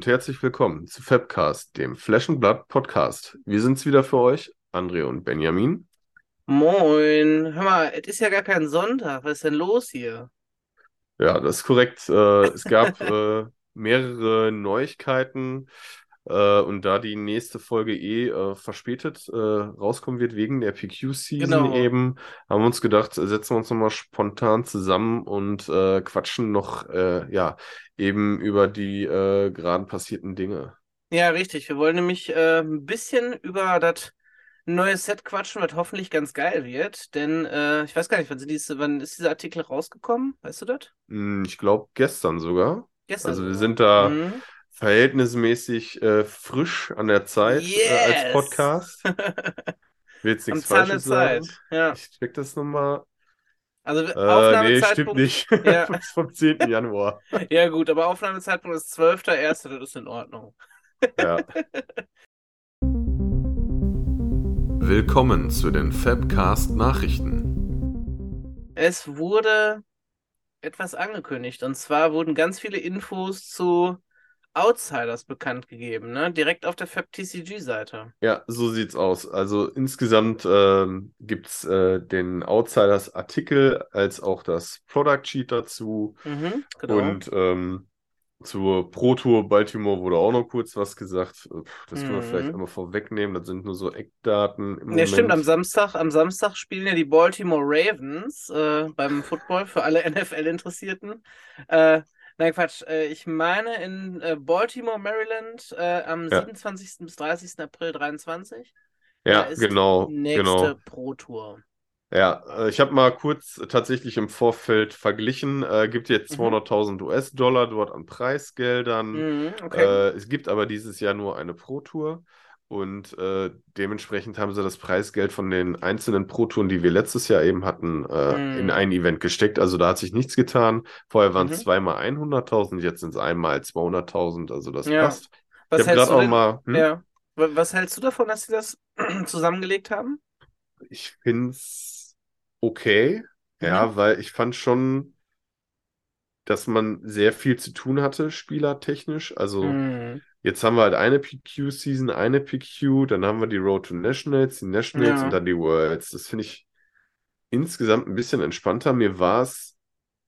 Und herzlich willkommen zu Fabcast, dem Blood Podcast. Wir sind's wieder für euch, André und Benjamin. Moin. Hör mal, es ist ja gar kein Sonntag. Was ist denn los hier? Ja, das ist korrekt. Äh, es gab äh, mehrere Neuigkeiten äh, und da die nächste Folge eh äh, verspätet äh, rauskommen wird wegen der PQ-Season Genau. eben, haben wir uns gedacht, setzen wir uns nochmal spontan zusammen und äh, quatschen noch äh, ja eben über die äh, gerade passierten Dinge. Ja, richtig. Wir wollen nämlich äh, ein bisschen über das neue Set quatschen, was hoffentlich ganz geil wird. Denn äh, ich weiß gar nicht, wann, diese, wann ist dieser Artikel rausgekommen? Weißt du das? Hm, Ich glaube gestern sogar. Gestern Also wir sind da Mhm. Verhältnismäßig äh, frisch an der Zeit äh, als Yes! Podcast. Will jetzt nichts Falsches sagen. Ja. Ich check das nochmal. Also Äh, nee, Aufnahmezeitpunkt. stimmt nicht. Ja. Vom 10. Januar. Ja, gut, aber Aufnahmezeitpunkt ist 12.01., das ist in Ordnung. Ja. Willkommen zu den Fabcast Nachrichten. Es wurde etwas angekündigt. Und zwar wurden ganz viele Infos zu Outsiders bekannt gegeben, ne? Direkt auf der FabTCG-Seite. Ja, so sieht's aus. Also insgesamt ähm, gibt's äh, den Outsiders-Artikel als auch das Product Sheet dazu. Mhm, genau. Und ähm, zur Pro Tour Baltimore wurde auch noch kurz was gesagt. Das können wir vielleicht Mhm. einmal vorwegnehmen. Das sind nur so Eckdaten im Ja, stimmt, am Moment. Samstag, am Samstag spielen ja die Baltimore Ravens äh, beim Football für alle NFL-Interessierten. Äh, nein, Quatsch. Äh, ich meine in äh, Baltimore, Maryland, äh, am Ja. 27. bis 30. April 23. Ja, genau, die nächste genau. Pro Tour. Ja, ich habe mal kurz tatsächlich im Vorfeld verglichen. Äh, gibt jetzt Mhm. 200.000 US-Dollar dort an Preisgeldern. Mhm, okay. Äh, es gibt aber dieses Jahr nur eine Pro-Tour und äh, dementsprechend haben sie das Preisgeld von den einzelnen Pro-Touren, die wir letztes Jahr eben hatten, äh, Mhm. in ein Event gesteckt. Also da hat sich nichts getan. Vorher waren es Mhm. zweimal 100.000, jetzt sind es einmal 200.000. Also das Ja. passt. Was hältst denn? mal, hm? Ja. Wa- Was hältst du davon, dass sie das zusammengelegt haben? Ich finde es okay. Ja, Mhm. weil ich fand schon, dass man sehr viel zu tun hatte, spielertechnisch. Also Mhm. Jetzt haben wir halt eine PQ-Season, eine PQ, dann haben wir die Road to Nationals, die Nationals Ja. und dann die Worlds. Das finde ich insgesamt ein bisschen entspannter. Mir war es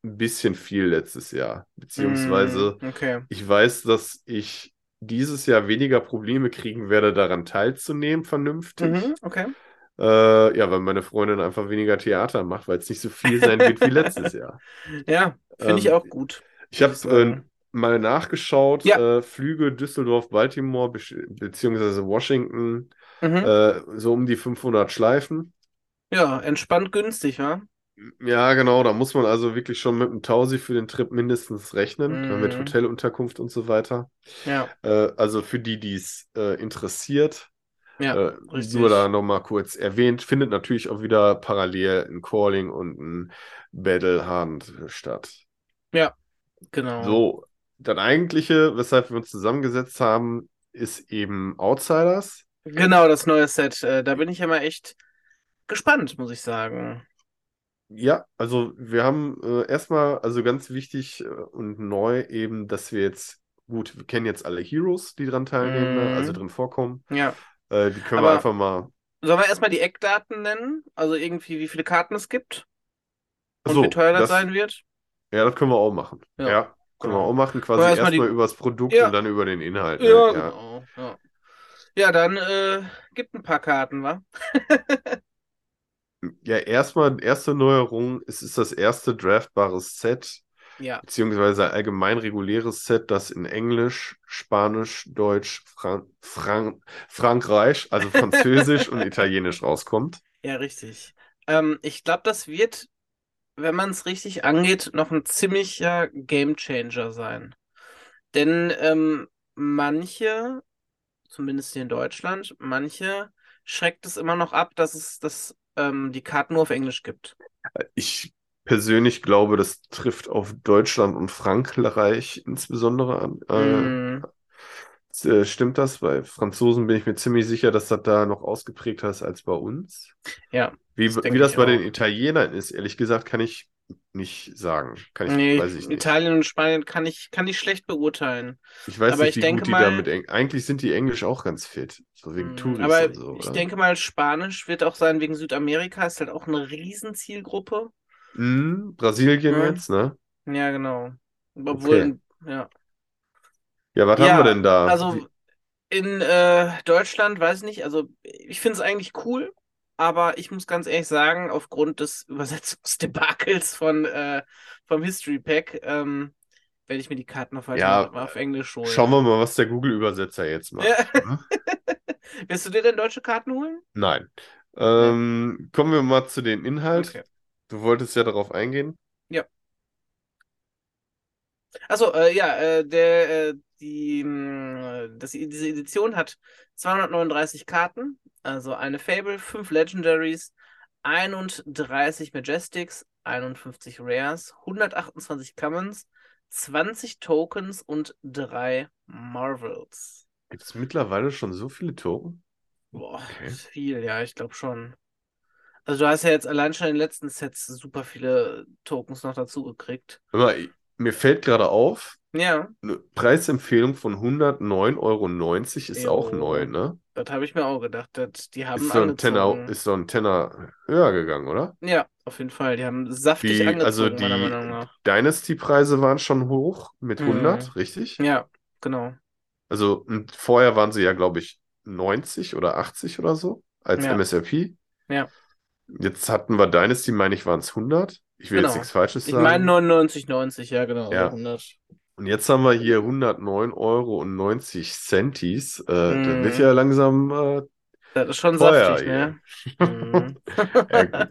ein bisschen viel letztes Jahr. Beziehungsweise Mhm. Okay. ich weiß, dass ich dieses Jahr weniger Probleme kriegen werde, daran teilzunehmen, vernünftig. Mhm. Okay. Äh, ja, weil meine Freundin einfach weniger Theater macht, weil es nicht so viel sein wird wie letztes Jahr. Ja, finde ich Ähm, auch gut. Ich habe ich äh, mal nachgeschaut, Ja. äh, Flüge Düsseldorf, Baltimore besch- beziehungsweise Washington, Mhm. äh, so um die 500 Schleifen. Ja, entspannt günstig, wa? Ja, genau, da muss man also wirklich schon mit einem Tausi für den Trip mindestens rechnen, äh, mit Mhm. Hotelunterkunft und so weiter. Ja, Äh, also für die, die es äh, interessiert, ja, äh, richtig. nur da nochmal kurz erwähnt, findet natürlich auch wieder parallel ein Calling und ein Battle Hunt statt. Ja, genau. So, das eigentliche, weshalb wir uns zusammengesetzt haben, ist eben Outsiders. Genau, das neue Set. Äh, da bin ich ja mal echt gespannt, muss ich sagen. Ja, also wir haben äh, erstmal, also ganz wichtig äh, und neu eben, dass wir jetzt, gut, wir kennen jetzt alle Heroes, die dran teilnehmen, ne, Mhm. also drin vorkommen. Ja. Äh, die können wir Aber- einfach mal. Sollen wir erstmal die Eckdaten nennen? Also irgendwie, wie viele Karten es gibt und So, wie teuer das das, sein wird? ja, das können wir auch machen. Ja, Ja, wir genau. auch machen, quasi erstmal die- über das Produkt Ja. und dann über den Inhalt. ne? Ja, Ja. genau. Ja, ja dann äh, gibt ein paar Karten, wa? Ja, erstmal, erste Neuerung, es ist das erste draftbare Set, Ja. beziehungsweise allgemein reguläres Set, das in Englisch, Spanisch, Deutsch, Fran Fran Frankreich, also Französisch und Italienisch rauskommt. Ja, richtig. Ähm, ich glaube, das wird, wenn man es richtig angeht, noch ein ziemlicher Gamechanger sein. Denn ähm, manche, zumindest hier in Deutschland, manche schreckt es immer noch ab, dass es dass, ähm, die Karten nur auf Englisch gibt. Ich persönlich glaube, das trifft auf Deutschland und Frankreich insbesondere an. Mm, Äh, stimmt das? Bei Franzosen bin ich mir ziemlich sicher, dass das da noch ausgeprägter ist als bei uns. ja, Wie, das wie das ich bei den auch. Italienern ist, ehrlich gesagt, kann ich nicht sagen. Kann ich, Nee, weiß ich nicht. Italien und Spanien kann ich, kann ich schlecht beurteilen. Ich weiß Aber nicht, ich wie denke gut die mal- da mit Eng Eigentlich sind die Englisch auch ganz fit. So wegen Mm, Touris Aber und so, ich oder? denke mal, Spanisch wird auch sein wegen Südamerika, ist halt auch eine Riesenzielgruppe. Mhm, Brasilien Ja. jetzt, ne? Ja, genau. Obwohl, ja. Ja, was haben wir denn da? Also in äh, Deutschland, weiß ich nicht, also ich finde es eigentlich cool, aber ich muss ganz ehrlich sagen, aufgrund des Übersetzungsdebakels von äh, vom History Pack ähm, werde ich mir die Karten auf, Ja, auf Englisch holen. Schauen wir mal, was der Google-Übersetzer jetzt macht. Ja. ne? Wirst du dir denn deutsche Karten holen? Nein. Ähm, kommen wir mal zu den Inhalt. Okay. Du wolltest ja darauf eingehen. Achso, äh, ja, äh, der, äh, die, mh, das, diese Edition hat 239 Karten, also eine Fable, 5 Legendaries, 31 Majestics, 51 Rares, 128 Commons, 20 Tokens und 3 Marvels. Gibt es mittlerweile schon so viele Token? Boah, Okay. ist viel, ja, ich glaube schon. Also du hast ja jetzt allein schon in den letzten Sets super viele Tokens noch dazu gekriegt. Ich- mir fällt gerade auf, Ja, eine Preisempfehlung von 109,90 Euro ist auch Jo. neu, ne? das habe ich mir auch gedacht. Das, die haben Ist so ein Tenner, ist so ein Tenner höher gegangen, oder? Ja, auf jeden Fall. Die haben saftig Die, angezogen, also die. Dynasty-Preise waren schon hoch mit Mhm. 100, richtig? Ja, genau. Also vorher waren sie ja, glaube ich, 90 oder 80 oder so als Ja. MSRP. Ja. Jetzt hatten wir Dynasty, meine ich, waren es 100. Ich will jetzt Genau. nichts Falsches Ich sagen. meine 99, 90, ja, genau. Ja. oder 100. Und jetzt haben wir hier 109 Euro und 90 Centis. Äh, Das Mhm. wird ja langsam äh, Das ist schon teuer saftig, ne? Mhm. Ja, gut.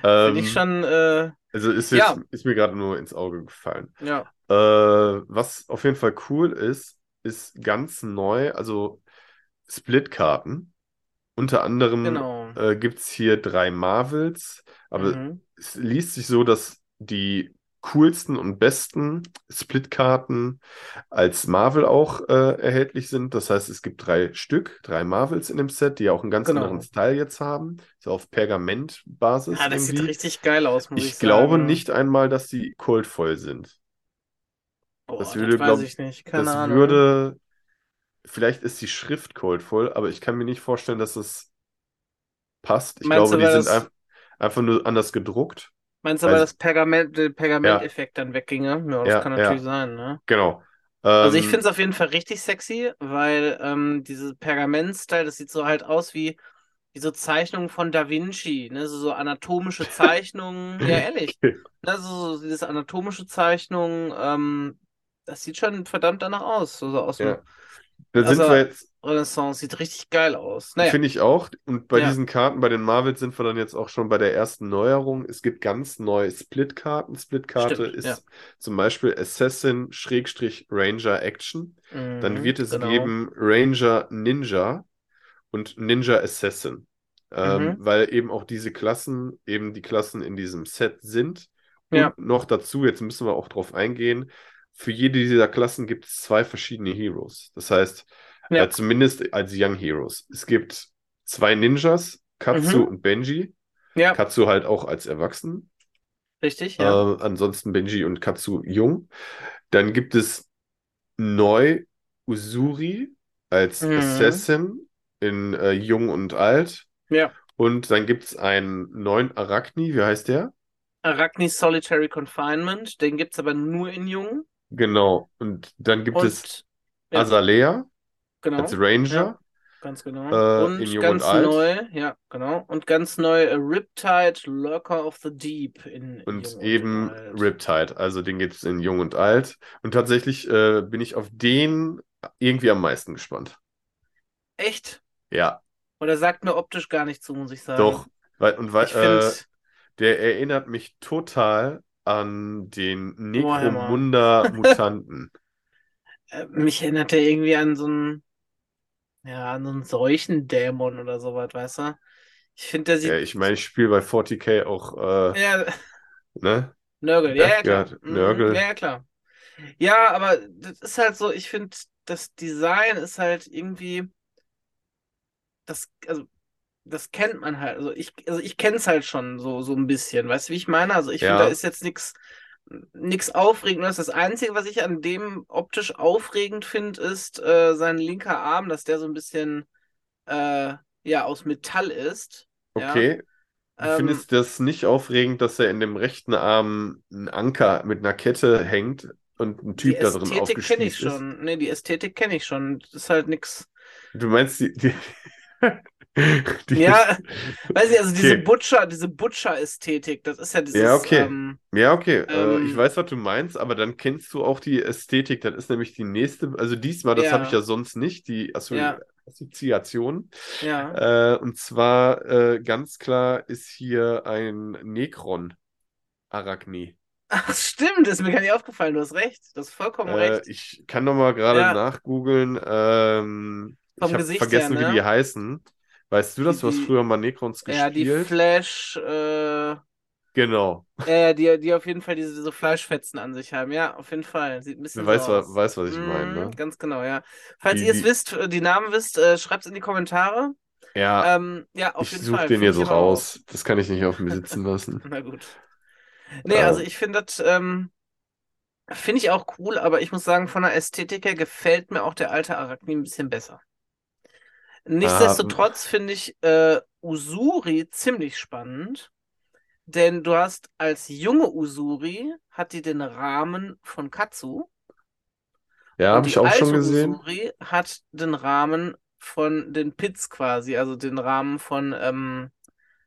Finde Ähm, ich schon, äh, also ist jetzt, Ja. ist mir gerade nur ins Auge gefallen. ja. Äh, was auf jeden Fall cool ist, ist ganz neu, also Split-Karten. Unter anderem Genau. Äh, gibt es hier drei Marvels, aber Mhm. es liest sich so, dass die coolsten und besten Split-Karten als Marvel auch äh, erhältlich sind. Das heißt, es gibt drei Stück, drei Marvels in dem Set, die auch einen ganz Genau. anderen Style jetzt haben. So auf Pergamentbasis Ja, das sieht irgendwie. richtig geil aus, muss ich Ich glaube sagen. nicht einmal, dass die coldvoll sind. Boah, das das würde, weiß glaub- ich nicht. Keine Das Ahnung. würde, vielleicht ist die Schrift coldvoll, aber ich kann mir nicht vorstellen, dass das passt. Ich Meinst glaube, die sind ein, einfach nur anders gedruckt. Meinst du, weil weil- das Pergament, der Pergamenteffekt dann wegginge? Ja, das Ja, kann ja. natürlich sein, ne? Genau. Also ich Ähm, finde es auf jeden Fall richtig sexy, weil ähm, diese Pergament-Style, das sieht so halt aus wie, wie so Zeichnungen von Da Vinci, ne? So, so anatomische Zeichnungen. Ja, ehrlich. Ne? So, so diese anatomische Zeichnung, ähm, das sieht schon verdammt danach aus. So, so aus dem Da sind Also- wir jetzt, Renaissance, sieht richtig geil aus. Naja, finde ich auch. Und bei Ja. diesen Karten, bei den Marvels sind wir dann jetzt auch schon bei der ersten Neuerung. Es gibt ganz neue Split-Karten. Split-Karte ist ja. zum Beispiel Assassin Schrägstrich Ranger Action. Dann mhm, wird es genau. geben Ranger Ninja und Ninja Assassin. Ähm, Mhm. weil eben auch diese Klassen eben die Klassen in diesem Set sind. Und Ja. noch dazu, jetzt müssen wir auch drauf eingehen, für jede dieser Klassen gibt es zwei verschiedene Heroes. Das heißt, Ja. äh, zumindest als Young Heroes. Es gibt zwei Ninjas, Katsu Mhm. und Benji. Ja, Katsu halt auch als Erwachsen. richtig, ja. Äh, ansonsten Benji und Katsu jung. Dann gibt es neu Usuri als Mhm. Assassin in äh, jung und alt. Ja. Und dann gibt es einen neuen Arachni, wie heißt der? Arachnis Solitary Confinement, den gibt's aber nur in Jung. Genau. Und dann gibt es Und ja, Azalea genau, als Ranger. Ja. ganz genau. äh, und ganz und neu, ja, genau. Und ganz neu äh, Riptide Lurker of the Deep in Und Jung eben Alt. Riptide, also den gibt es in Jung und Alt. Und tatsächlich äh, bin ich auf den irgendwie am meisten gespannt. Echt? Ja, Oder sagt mir optisch gar nicht zu, muss ich sagen. doch. Weil, und weil, Ich äh, der erinnert mich total an den. Necromunda-Mutanten. äh, mich erinnert er irgendwie an so einen, ja, an so einen Seuchendämon oder sowas, weißt du? Ich finde, der sieht, ja, ich meine, ich spiele bei 40k auch, äh, ja, ne? Nörgel, ja, ja, klar. Mhm, Nörgel. Ja, ja, klar. Ja, aber das ist halt so, ich finde, das Design ist halt irgendwie, das, also, das kennt man halt. Also ich, also ich kenne es halt schon so, so ein bisschen. Weißt du, wie ich meine? Also ich finde, Ja. da ist jetzt nichts nichts Aufregendes. Das Einzige, was ich an dem optisch aufregend finde, ist äh, sein linker Arm, dass der so ein bisschen äh, ja aus Metall ist. Ja. Okay. Du Ähm, findest das nicht aufregend, dass er in dem rechten Arm ein Anker mit einer Kette hängt und ein die Typ da drin Ästhetik kenne ich aufgespießt ist? schon. Nee, die Ästhetik kenne ich schon. Das ist halt nix. Du meinst die, die, die Ja, weiß ich, also diese Okay. Butcher, diese Butcher-Ästhetik, das ist ja dieses, Ja, okay. ähm, Ja, okay. Äh, Ähm, ich weiß, was du meinst, aber dann kennst du auch die Ästhetik. Das ist nämlich die nächste. Also diesmal, das Ja. habe ich ja sonst nicht, die Assozi Ja. Assoziation. ja. Äh, und zwar äh, ganz klar ist hier ein Necron Arachne. Ach, stimmt, ist mir gar nicht aufgefallen, du hast recht. Du hast vollkommen Äh, recht. ich kann noch mal gerade Ja. nachgoogeln. Ähm, Vom ich habe vergessen, her, wie ne? die heißen. Weißt du das? Du hast früher mal Necrons Ja, die gespielt. Flash, äh, Genau. äh, die, die auf jeden Fall diese, diese Fleischfetzen an sich haben. Ja, auf jeden Fall. Sieht ein bisschen weißt, so aus. weißt, was ich meine, Mhm, ne? Ganz genau, ja. Falls Die- ihr es wisst, äh, die Namen wisst, äh, schreibt es in die Kommentare. Ja, Ähm, ja, auf ich jeden suche Fall. den Find hier so raus. Das kann ich nicht auf mir sitzen lassen. Na gut. Nee, Ja. also ich finde das, ähm, finde ich auch cool, aber ich muss sagen, von der Ästhetik her gefällt mir auch der alte Arachne ein bisschen besser. Nichtsdestotrotz finde ich äh, Usuri ziemlich spannend, denn du hast als junge Usuri hat die den Rahmen von Katsu Ja, habe ich auch schon gesehen. Usuri hat den Rahmen von den Pits quasi, also den Rahmen von ähm,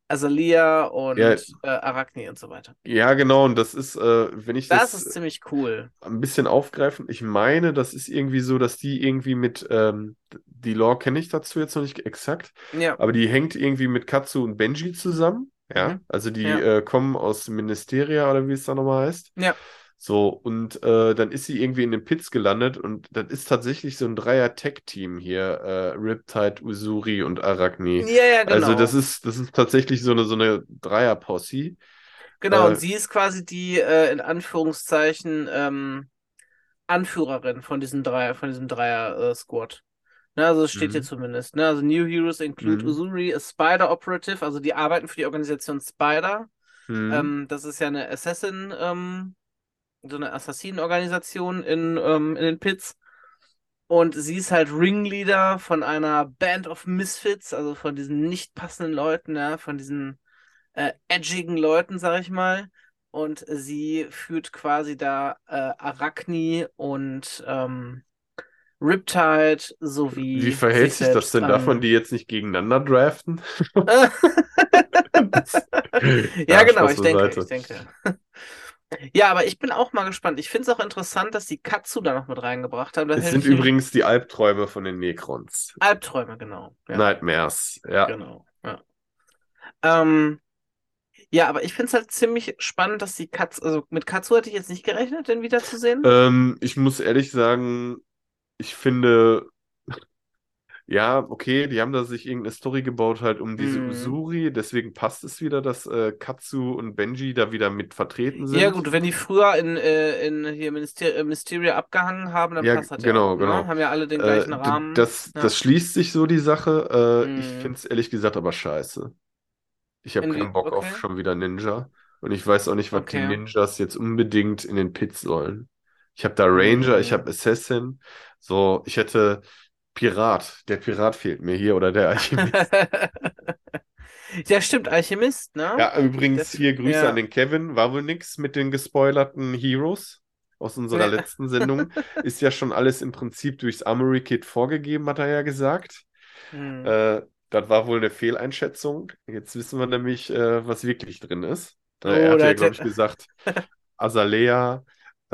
Azalea und Ja. äh, Arachne und so weiter. Ja, genau. Und das ist, äh, wenn ich Das das ist ziemlich cool. ein bisschen aufgreifen, ich meine, das ist irgendwie so, dass die irgendwie mit, ähm, die Lore kenne ich dazu jetzt noch nicht exakt, Ja. aber die hängt irgendwie mit Katsu und Benji zusammen. Ja, Mhm. also die Ja. äh, kommen aus Ministeria oder wie es da nochmal heißt. Ja. So, und äh, dann ist sie irgendwie in den Pits gelandet und das ist tatsächlich so ein Dreier-Tech-Team hier, äh, Riptide, Usuri und Arachne. Ja, ja, genau. Also das ist, das ist tatsächlich so eine, so eine Dreier-Posse. Genau, äh, und sie ist quasi die, äh, in Anführungszeichen, ähm, Anführerin von diesem Dreier, von diesem Dreier-Squad. Ne, also es steht hier Mhm. zumindest. Ne? Also New Heroes include Mhm. Usuri, a Spider Operative, also die arbeiten für die Organisation Spider. Hm. Ähm, das ist ja eine Assassin, ähm, so eine Assassinenorganisation in, ähm, in den Pits. Und sie ist halt Ringleader von einer Band of Misfits, also von diesen nicht passenden Leuten, ja, von diesen äh, edgigen Leuten, sag ich mal. Und sie führt quasi da äh, Arachne und ähm, Riptide sowie Wie verhält sich das denn? Darf man an. die jetzt nicht gegeneinander draften? Ja, genau, ich denke, ich denke. Ja, aber ich bin auch mal gespannt. Ich finde es auch interessant, dass die Katsu da noch mit reingebracht haben. Da Es hätte sind übrigens die Albträume von den Necrons. Albträume, genau. Ja, Nightmares, ja. genau. Ja. Ähm, ja, aber ich finde es halt ziemlich spannend, dass die Katsu, also mit Katsu hätte ich jetzt nicht gerechnet, den wiederzusehen. Ähm, ich muss ehrlich sagen, ich finde, ja, okay, die haben da sich irgendeine Story gebaut halt um diese Mhm. Usuri, deswegen passt es wieder, dass äh, Katsu und Benji da wieder mit vertreten sind. Ja, gut, wenn die früher in, äh, in hier Myster äh, Mysteria abgehangen haben, dann Ja, passt das genau, ja genau. ne? Haben ja alle den Äh, gleichen d- Rahmen. das, Ja. das schließt sich so die Sache. Äh, ich Mhm. finde es ehrlich gesagt aber scheiße. Ich habe In die- keinen Bock auf okay. schon wieder Ninja. Und ich weiß auch nicht, was die Okay. Ninjas jetzt unbedingt in den Pits sollen. Ich habe da Ranger, ich Mhm. habe Assassin. So, ich hätte Pirat. Der Pirat fehlt mir hier oder der Alchemist. Ja, stimmt, Alchemist, ne? Ja, übrigens Das- hier Grüße ja. an den Kevin. War wohl nix mit den gespoilerten Heroes aus unserer letzten Sendung. Ist ja schon alles im Prinzip durchs Armory Kit vorgegeben, hat er ja gesagt. Hm. Äh, das war wohl eine Fehleinschätzung. Jetzt wissen wir nämlich, äh, was wirklich drin ist. Äh, er Oh, hat da ja, glaube ich, gesagt, Azalea,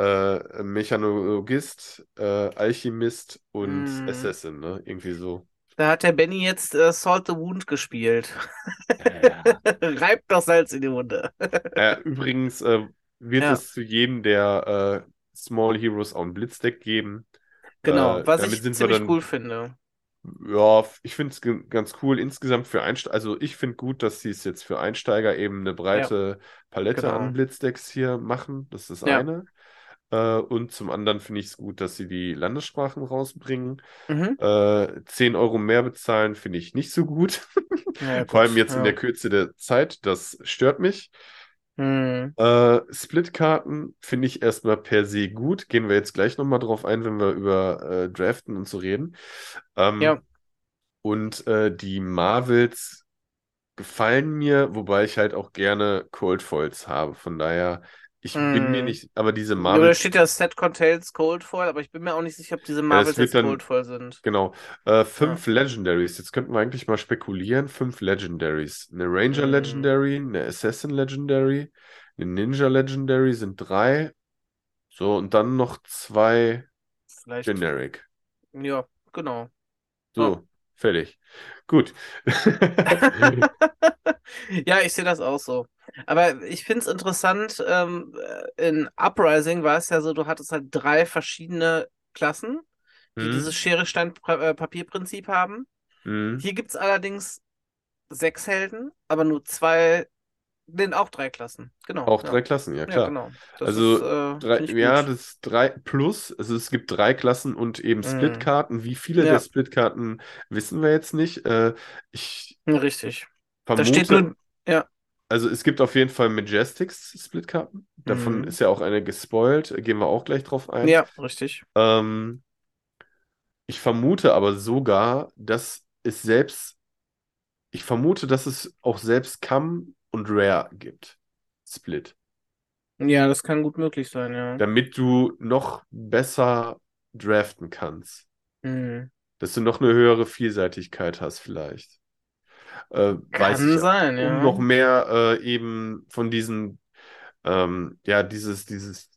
äh, Mechanologist, äh, Alchemist und Mm. Assassin, ne? Irgendwie so. Da hat der Benny jetzt äh, Salt the Wound gespielt. Ja. Reibt doch Salz in die Wunde. Äh, übrigens äh, wird Ja. es zu jedem der äh, Small Heroes auch ein Blitzdeck geben. Genau, Äh, was ich ziemlich dann- cool finde. Ja, ich finde es ganz cool insgesamt für Einsteiger. Also ich finde gut, dass sie es jetzt für Einsteiger eben eine breite Palette Genau. an Blitzdecks hier machen. Das ist das Ja. eine. Äh, und zum anderen finde ich es gut, dass sie die Landessprachen rausbringen. Mhm. Äh, 10 Euro mehr bezahlen finde ich nicht so gut. Ja, Vor allem jetzt in ja. der Kürze der Zeit. Das stört mich. Hm. Äh, Splitkarten finde ich erstmal per se gut. Gehen wir jetzt gleich nochmal drauf ein, wenn wir über äh, Draften und so reden. Ähm, Ja. Und äh, die Marvels gefallen mir, wobei ich halt auch gerne Cold Foils habe. Von daher, ich bin mir Hm. nicht, aber diese Ja, da Marvels, steht ja Set Contains Cold Foil, aber ich bin mir auch nicht sicher, ob diese wird jetzt dann- Cold Foil sind. genau, äh, fünf Legendaries. Jetzt könnten wir eigentlich mal spekulieren. Fünf Legendaries. Eine Ranger Hm. Legendary, eine Assassin Legendary, eine Ninja Legendary sind drei. So, und dann noch zwei Vielleicht. Generic. Ja, genau. So, fertig. Gut. Ja, ich sehe das auch so. Aber ich finde es interessant, ähm, in Uprising war es ja so, du hattest halt drei verschiedene Klassen, die Hm, dieses Schere-Stein-Papier-Prinzip haben. hm. Hier gibt es allerdings sechs Helden, aber nur zwei, nee, auch drei Klassen. Genau. Auch ja. drei Klassen, ja Ja, klar. genau. Das Also, ist, äh, Drei, ja, das drei plus, also es gibt drei Klassen und eben Mhm. Splitkarten. Wie viele Ja. der Splitkarten wissen wir jetzt nicht. Äh, ich Ja, Richtig. Da vermute, steht nur, ja, also es gibt auf jeden Fall Majestics Splitkarten. Davon Mhm. ist ja auch eine gespoilt. Gehen wir auch gleich drauf ein. ja, richtig. Ähm, ich vermute aber sogar, dass es selbst, ich vermute, dass es auch selbst Cam und Rare gibt. Split. Ja, das kann gut möglich sein, ja. Damit du noch besser draften kannst. Mhm. Dass du noch eine höhere Vielseitigkeit hast, vielleicht. Äh, Kann sein, Um ja. noch mehr äh, eben von diesen, ähm, ja, dieses, dieses,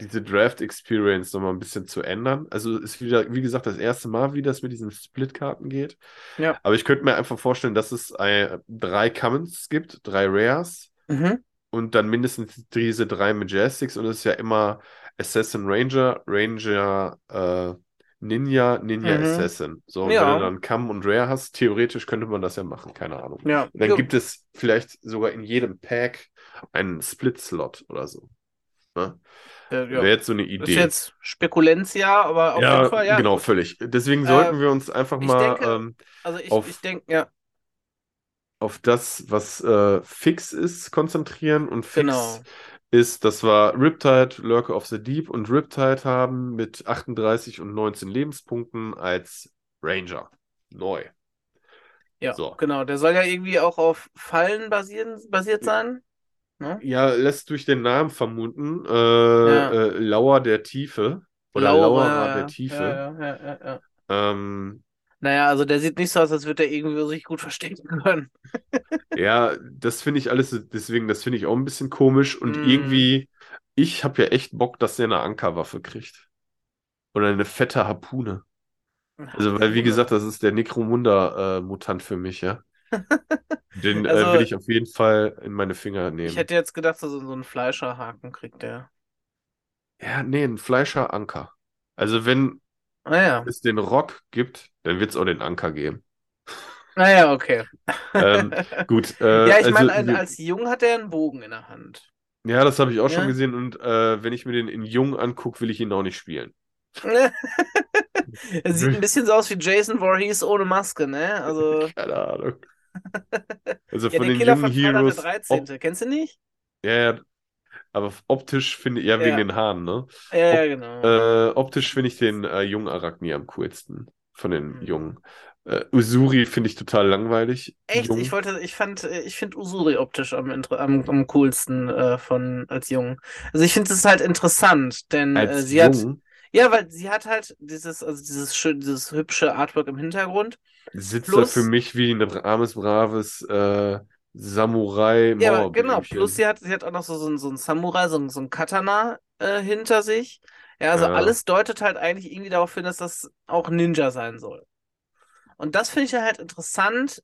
diese Draft-Experience nochmal ein bisschen zu ändern. Also ist wieder, wie gesagt, das erste Mal, wie das mit diesen Split-Karten geht. Ja. Aber ich könnte mir einfach vorstellen, dass es äh, drei Commons gibt, drei Rares Mhm. und dann mindestens diese drei Majestics und es ist ja immer Assassin Ranger, Ranger äh, Ninja, Ninja Mhm. Assassin. So, und Ja. wenn du dann Cam und Rare hast, theoretisch könnte man das ja machen, keine Ahnung. Ja. Und dann Jo. gibt es vielleicht sogar in jedem Pack einen Split-Slot oder so. Ne? Äh, ja. Wäre jetzt so eine Ist Idee. jetzt Spekulenzia, aber auf Ja, jeden Fall, ja. genau, völlig. Deswegen sollten Äh, wir uns einfach mal denke- ähm, Also ich, auf- ich denke, ja, auf das, was äh, fix ist, konzentrieren. Und fix Genau. ist, dass wir Riptide, Lurker of the Deep und Riptide haben mit 38 und 19 Lebenspunkten als Ranger. Neu. ja, So. genau. Der soll ja irgendwie auch auf Fallen basieren, basiert sein. Ne? Ja, lässt durch den Namen vermuten, äh, Ja. äh, Lauer der Tiefe oder Laura, Lauerer ja, der Tiefe. Ja, ja, ja, ja, ja. Ähm, Naja, also der sieht nicht so aus, als würde er irgendwie sich gut verstecken können. Ja, das finde ich alles, deswegen, das finde ich auch ein bisschen komisch und Mm. irgendwie, ich habe ja echt Bock, dass der eine Ankerwaffe kriegt. Oder eine fette Harpune. Also, weil, wie gesagt, das ist der Necromunda-Mutant für mich, ja. Den äh, Also- will ich auf jeden Fall in meine Finger nehmen. Ich hätte jetzt gedacht, so, so einen Fleischerhaken kriegt der. Ja, nee, ein Fleischer-Anker. Also, wenn Naja, es den Rock gibt, dann wird es auch den Anker geben. naja, okay. Ähm, Gut, äh, ja, ich also, meine, als Jung hat er einen Bogen in der Hand. ja, das habe ich auch schon Ja. gesehen und äh, wenn ich mir den in Jung angucke, will ich ihn auch nicht spielen. er sieht ein bisschen so aus wie Jason Voorhees ohne Maske, ne? Also, Keine Ahnung. Also ja, von der den Killer jungen von Heroes, der 13. Kennst du nicht? ja, ja, aber optisch finde ich, ja, wegen Ja. den Haaren, ne? Ja, ja, Ob- genau. Äh, optisch finde ich den äh, jungen Arachni am coolsten. Von den Mhm. jungen. Äh, Usuri finde ich total langweilig. Echt? Jung. Ich wollte, ich fand, ich finde Usuri optisch am, am, am coolsten äh, von als Jung. Also ich finde es halt interessant, denn äh, sie hat, jung ja, weil sie hat halt dieses, also dieses schön, dieses hübsche Artwork im Hintergrund. sitzt plus- er für mich wie ein armes, braves äh, samurai Ja, genau. Plus sie hat, sie hat auch noch so, so, ein- so ein Samurai, so, ein- so ein Katana äh, hinter sich. Ja, also Ja. alles deutet halt eigentlich irgendwie darauf hin, dass das auch Ninja sein soll. Und das finde ich halt interessant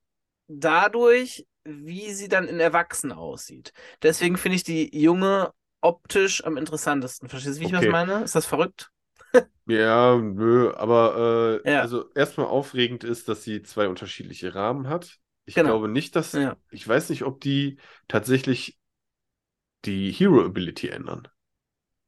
dadurch, wie sie dann in Erwachsenen aussieht. Deswegen finde ich die Junge optisch am interessantesten. Verstehst du, wie ich Okay. was meine? Ist das verrückt? Ja, nö, aber äh, Ja. also erstmal aufregend ist, dass sie zwei unterschiedliche Rahmen hat. Ich Genau. glaube nicht, dass, Ja. ich weiß nicht, ob die tatsächlich die Hero Ability ändern.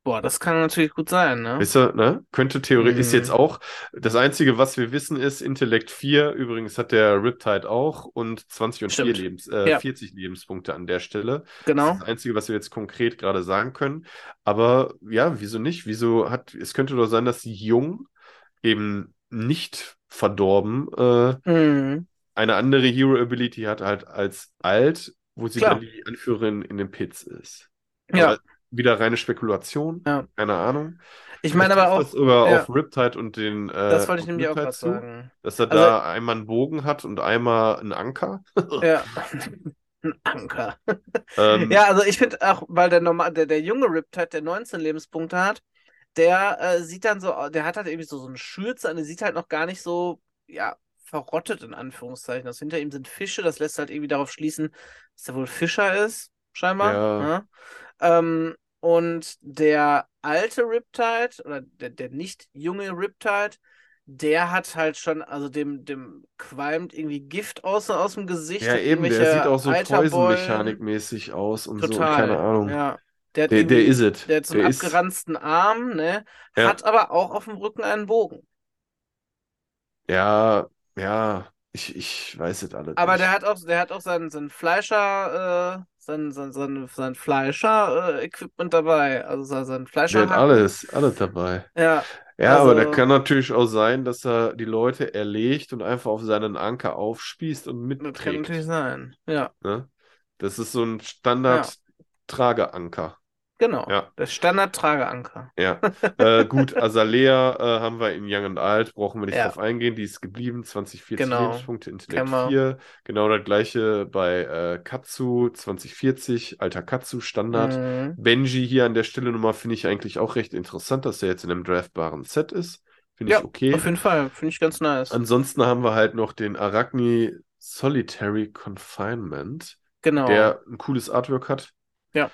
Boah, das kann natürlich gut sein, ne? Wisst ihr, ne? Könnte theoretisch, ist jetzt Mhm. auch, das Einzige, was wir wissen, ist Intellekt 4, übrigens hat der Riptide auch und 20 und 4 Stimmt. Lebens, äh, Ja. 40 Lebenspunkte an der Stelle. Das Genau. ist das Einzige, was wir jetzt konkret gerade sagen können. Aber ja, wieso nicht? Wieso hat, es könnte doch sein, dass jung eben nicht verdorben äh, Mhm. eine andere Hero-Ability hat halt als alt, wo sie Klar. dann die Anführerin in den Pits ist. Ja. Aber wieder reine Spekulation, Ja. keine Ahnung. Ich meine aber auch, das sogar ja. auf Riptide und den äh, das wollte ich nämlich auch Riptide gerade zu, sagen. dass er Also- da einmal einen Bogen hat und einmal einen Anker. Ja. Ein Anker. Ähm, Ja, also ich finde auch, weil der, normal, der, der junge Riptide, der 19 Lebenspunkte hat, der äh, sieht dann so, der hat halt irgendwie so, so eine Schürze an, der sieht halt noch gar nicht so, ja, verrottet in Anführungszeichen. Das hinter ihm sind Fische, das lässt halt irgendwie darauf schließen, dass er wohl Fischer ist, scheinbar. Ja. Ja. Ähm, und der alte Riptide, oder der, der nicht junge Riptide, der hat halt schon, also dem, dem qualmt irgendwie Gift aus, aus dem Gesicht. ja, eben, der sieht auch so. Poison-Mechanik-mäßig aus und so, und Total. keine Ahnung. Ja. Der Der, der irgendwie, is it. der hat so einen Der ist, abgeranzten Arm, ne? Ja. Hat aber auch auf dem Rücken einen Bogen. ja, ja, ich, ich weiß es alles Aber nicht. der hat auch, der hat auch sein, sein Fleischer, äh, sein, sein, sein, sein Fleischer-Equipment dabei. Also sein, sein Der hat alles, alles dabei. Ja, Ja, aber da Also- kann natürlich auch sein, dass er die Leute erlegt und einfach auf seinen Anker aufspießt und das kann mitträgt. natürlich sein. Ja, Ne? Das ist so ein Standard-Trageanker. Genau. Ja. Der Standard-Trageanker. Ja. Äh, gut, Azalea äh, haben wir in Young and Alt, brauchen wir nicht Ja. drauf eingehen. Die ist geblieben, 20, 40 Genau. Lebenspunkte, Intellekt wir. 4. Genau das gleiche bei äh, Katsu, 2040, alter Katsu, Standard. Mhm. Benji hier an der Stelle nochmal finde ich eigentlich auch recht interessant, dass er jetzt in einem draftbaren Set ist. Finde Ja, ich okay. Auf jeden Fall. Finde ich ganz nice. Ansonsten haben wir halt noch den Arachni Solitary Confinement, Genau. der ein cooles Artwork hat. Ja.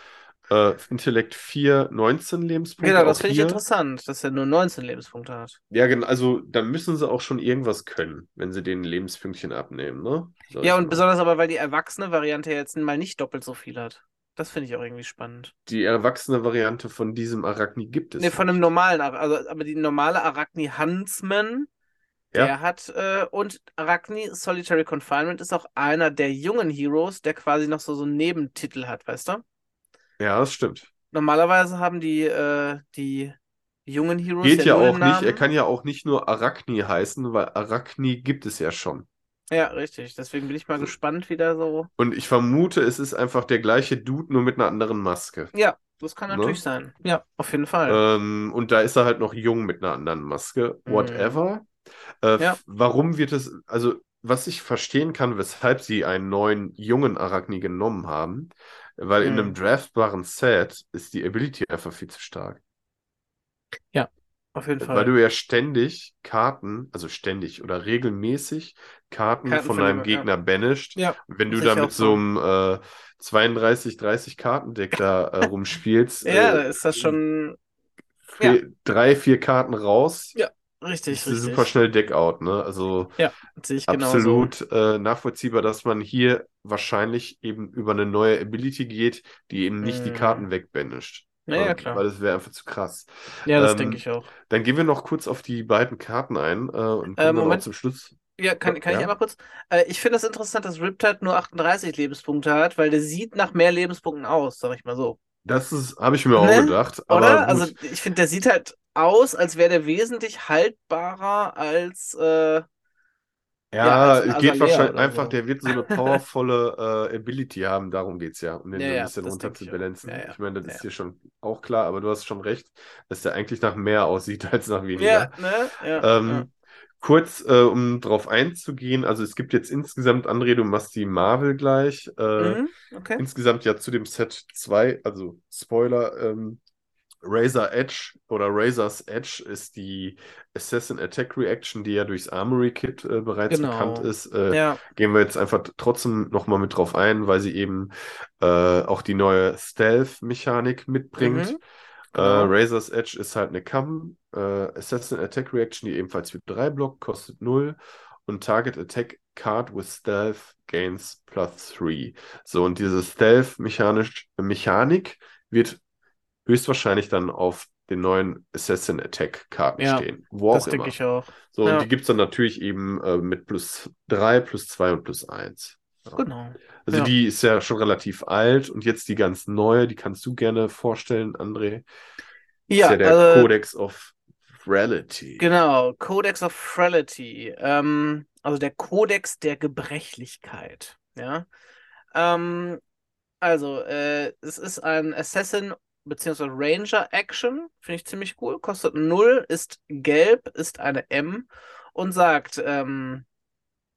Äh, Intellekt 4, 19 Lebenspunkte. Genau, das finde ich interessant, dass er nur 19 Lebenspunkte hat. Ja, genau, also dann müssen sie auch schon irgendwas können, wenn sie den Lebenspünktchen abnehmen, ne? Sag Ja, und mal. besonders aber, weil die erwachsene Variante jetzt mal nicht doppelt so viel hat. Das finde ich auch irgendwie spannend. Die erwachsene Variante von diesem Arachni gibt es Nee, von einem normalen, also, aber die normale Arachni Huntsman, Ja. der hat, äh, und Arachni Solitary Confinement ist auch einer der jungen Heroes, der quasi noch so, so einen Nebentitel hat, weißt du? Ja, das stimmt. Normalerweise haben die, äh, die jungen Heroes Geht ja auch nicht, er kann ja auch nicht nur Arachni heißen, weil Arachni gibt es ja schon. Ja, richtig. Deswegen bin ich mal gespannt, wie der so. Und ich vermute, es ist einfach der gleiche Dude, nur mit einer anderen Maske. Ja, das kann Ne? natürlich sein. Ja, auf jeden Fall. Ähm, und da ist er halt noch jung mit einer anderen Maske. Mhm. Whatever. Äh, Ja. Warum wird es, also was ich verstehen kann, weshalb sie einen neuen jungen Arachni genommen haben, weil in Mhm. einem draftbaren Set ist die Ability einfach viel zu stark. auf jeden Fall. Weil du ja ständig Karten, also ständig oder regelmäßig Karten, Karten von von einem dem- ja. Gegner banisht. ja, Wenn du da mit so einem äh, 32, 30 Kartendeck da äh, rumspielst, ja, da äh, ist das schon fe- drei, vier Karten raus, Ja, richtig, ist richtig. super schnell Deckout, ne? Also Sehe ich genauso. absolut äh, nachvollziehbar, dass man hier wahrscheinlich eben über eine neue Ability geht, die eben nicht die Mhm. Karten wegbanisht. Ja, ja, Weil- klar. Weil das wäre einfach zu krass. Ja, das ähm, denke ich auch. Dann gehen wir noch kurz auf die beiden Karten ein äh, und kommen Äh, auch Moment. zum Schluss. Ja, kann, kann ich ja? einmal kurz? Äh, ich finde es das interessant, dass Riptide nur 38 Lebenspunkte hat, weil der sieht nach mehr Lebenspunkten aus, sag ich mal so. Das ist, habe ich mir auch Ne? gedacht. Aber Oder? Also ich finde, der sieht halt aus, als wäre der wesentlich haltbarer als äh, Ja, Ja, es geht wahrscheinlich einfach, so. der wird so eine powervolle äh, Ability haben, darum geht's ja, um den Ja, ein ja, bisschen das runter zu ich balancen. Ja, ja. Ich meine, das Ja, ist ja. dir schon auch klar, aber du hast schon recht, dass der eigentlich nach mehr aussieht als nach weniger. ja, ne? Ja, Ähm, Kurz, äh, um drauf einzugehen, also es gibt jetzt insgesamt, André, du machst die Marvel gleich. ja. Äh, Mhm, okay. Insgesamt ja zu dem Set 2, also Spoiler, ähm, Razor Edge oder Razor's Edge ist die Assassin Attack Reaction, die ja durchs Armory Kit äh, bereits Genau. bekannt ist. Äh, Ja, Gehen wir jetzt einfach trotzdem nochmal mit drauf ein, weil sie eben äh, auch die neue Stealth-Mechanik mitbringt. mhm, Äh, genau. Razor's Edge ist halt eine Cam, äh, Assassin Attack Reaction, die ebenfalls für 3 Block kostet 0 und Target Attack Card with Stealth gains plus 3. So, und diese Stealth-Mechanik wird höchstwahrscheinlich dann auf den neuen Assassin Attack Karten Ja, stehen. Wo Das denke ich auch. So, Ja. und die gibt es dann natürlich eben äh, mit plus 3, plus 2 und plus 1. Genau. Also die ist ja schon relativ alt und jetzt die ganz neue, die kannst du gerne vorstellen, André. Ja, ist ja der also, Codex of Reality. genau, Codex of Frality, ähm, also der Kodex der Gebrechlichkeit, ja. Ähm, also, äh, es ist ein Assassin bzw. Ranger Action, finde ich ziemlich cool, kostet 0, ist gelb, ist eine M und sagt, ähm,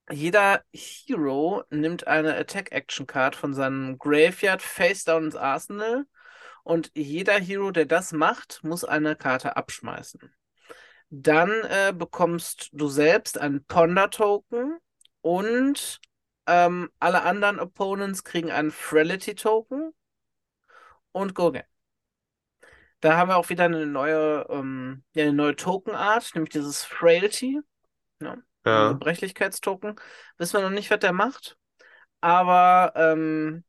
jeder Hero nimmt eine Attack Action Card von seinem Graveyard face down ins Arsenal und jeder Hero, der das macht, muss eine Karte abschmeißen. Dann äh, bekommst du selbst einen Ponder-Token und ähm, alle anderen Opponents kriegen einen Frailty-Token und go again. Da haben wir auch wieder eine neue, ähm, ja, eine neue Token-Art, nämlich dieses Frailty, ja, Ja. Gebrechlichkeitstoken. Wissen wir noch nicht, was der macht, aber ähm,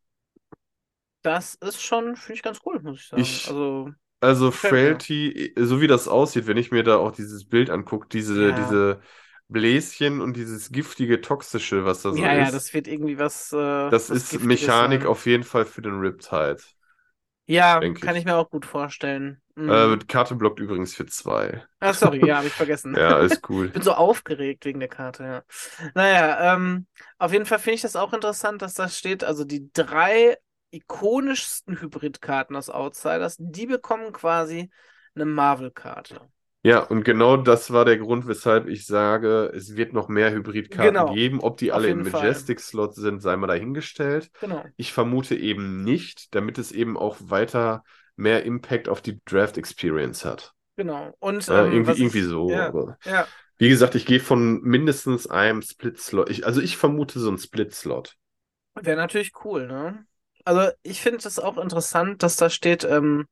das ist schon, finde ich ganz cool, muss ich sagen. Ich- Also, Also mir. Frailty, so wie das aussieht, wenn ich mir da auch dieses Bild angucke, diese, Ja. diese Bläschen und dieses giftige, toxische, was da so ja, ja, ist, das wird irgendwie was, äh, das was ist Giftiges Mechanik sein. auf jeden Fall für den Riptide. Ja, kann ich. ich mir auch gut vorstellen. Mhm. Äh, Karte blockt übrigens für zwei. Ah, sorry, ja, habe ich vergessen. Ja, ist cool. Ich bin so aufgeregt wegen der Karte, ja. Naja, ähm, auf jeden Fall finde ich das auch interessant, dass da steht, also die drei ikonischsten Hybridkarten aus Outsiders, die bekommen quasi eine Marvel-Karte. Ja, und genau das war der Grund, weshalb ich sage, es wird noch mehr Hybridkarten Genau, geben. Ob die alle im. Majestic-Slot sind, sei mal dahingestellt. Genau. Ich vermute eben nicht, damit es eben auch weiter mehr Impact auf die Draft Experience hat. Genau. Und Ja, ähm, irgendwie, irgendwie ich, so. Ja, ja, wie gesagt, ich gehe von mindestens einem Split-Slot. Ich, also ich vermute so einen Split-Slot. wäre natürlich cool, ne? Also ich finde es auch interessant, dass da steht, ähm,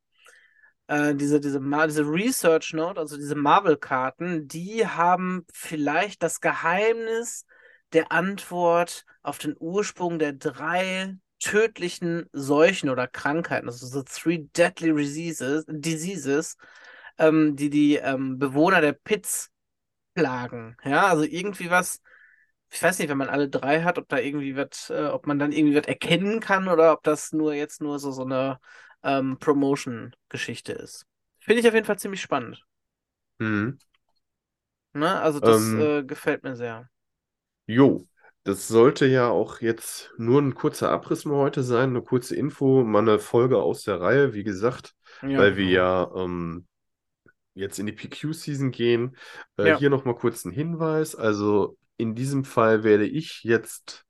äh, diese, diese, diese Research Note, also diese Marvel-Karten, die haben vielleicht das Geheimnis der Antwort auf den Ursprung der drei tödlichen Seuchen oder Krankheiten, also the three deadly diseases, diseases ähm, die die ähm, Bewohner der Pits plagen. Ja, also irgendwie was, ich weiß nicht, wenn man alle drei hat, ob da irgendwie was, äh, ob man dann irgendwie was erkennen kann oder ob das nur jetzt nur so, so eine ähm, Promotion-Geschichte ist. Finde ich auf jeden Fall ziemlich spannend. Mhm. Ne? Also das Ähm, äh, gefällt mir sehr. Jo, das sollte ja auch jetzt nur ein kurzer Abriss mal heute sein, eine kurze Info, mal eine Folge aus der Reihe, wie gesagt, Ja, weil wir genau. ja ähm, jetzt in die PQ-Season gehen. Äh, Ja. hier nochmal kurz ein Hinweis. Also in diesem Fall werde ich jetzt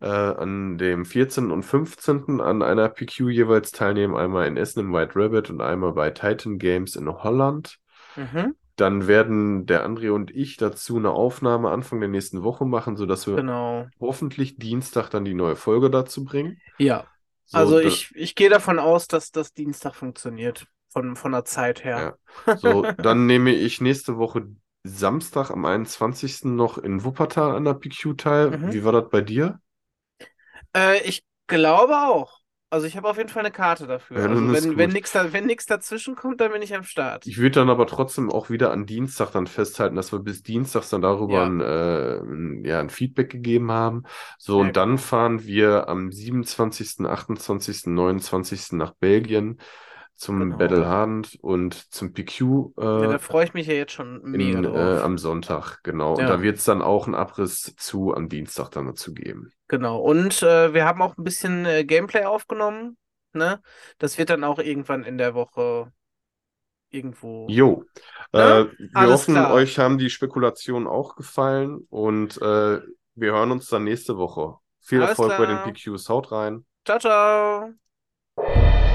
äh, an dem 14. und 15. an einer PQ jeweils teilnehmen, einmal in Essen im White Rabbit und einmal bei Titan Games in Holland. Mhm, Dann werden der André und ich dazu eine Aufnahme Anfang der nächsten Woche machen, sodass wir genau. hoffentlich Dienstag dann die neue Folge dazu bringen. Ja, So, also ich, ich gehe davon aus, dass das Dienstag funktioniert. Von, von der Zeit her. So, dann nehme ich nächste Woche Samstag am 21. noch in Wuppertal an der PQ teil. Mhm. Wie war das bei dir? Äh, ich glaube auch. Also ich habe auf jeden Fall eine Karte dafür. Ja, Also wenn, nichts da, wenn nichts dazwischen kommt, dann bin ich am Start. Ich würde dann aber trotzdem auch wieder an Dienstag dann festhalten, dass wir bis Dienstags dann darüber Ja. ein, äh, ein, ja, ein Feedback gegeben haben. So, Ja, und dann fahren wir am 27., 28., 29. nach Belgien zum Genau. Battle Hand und zum PQ Ja, äh, da freue ich mich ja jetzt schon mega in, äh, am Sonntag, genau. Und Ja. da wird es dann auch einen Abriss zu am Dienstag dann dazu geben. Genau. Und äh, wir haben auch ein bisschen äh, Gameplay aufgenommen. Ne? Das wird dann auch irgendwann in der Woche irgendwo. Jo, Ne? äh, wir hoffen, klar. euch haben die Spekulationen auch gefallen und äh, wir hören uns dann nächste Woche. Viel Alles Erfolg bei den klar. PQs, haut rein. Ciao, ciao.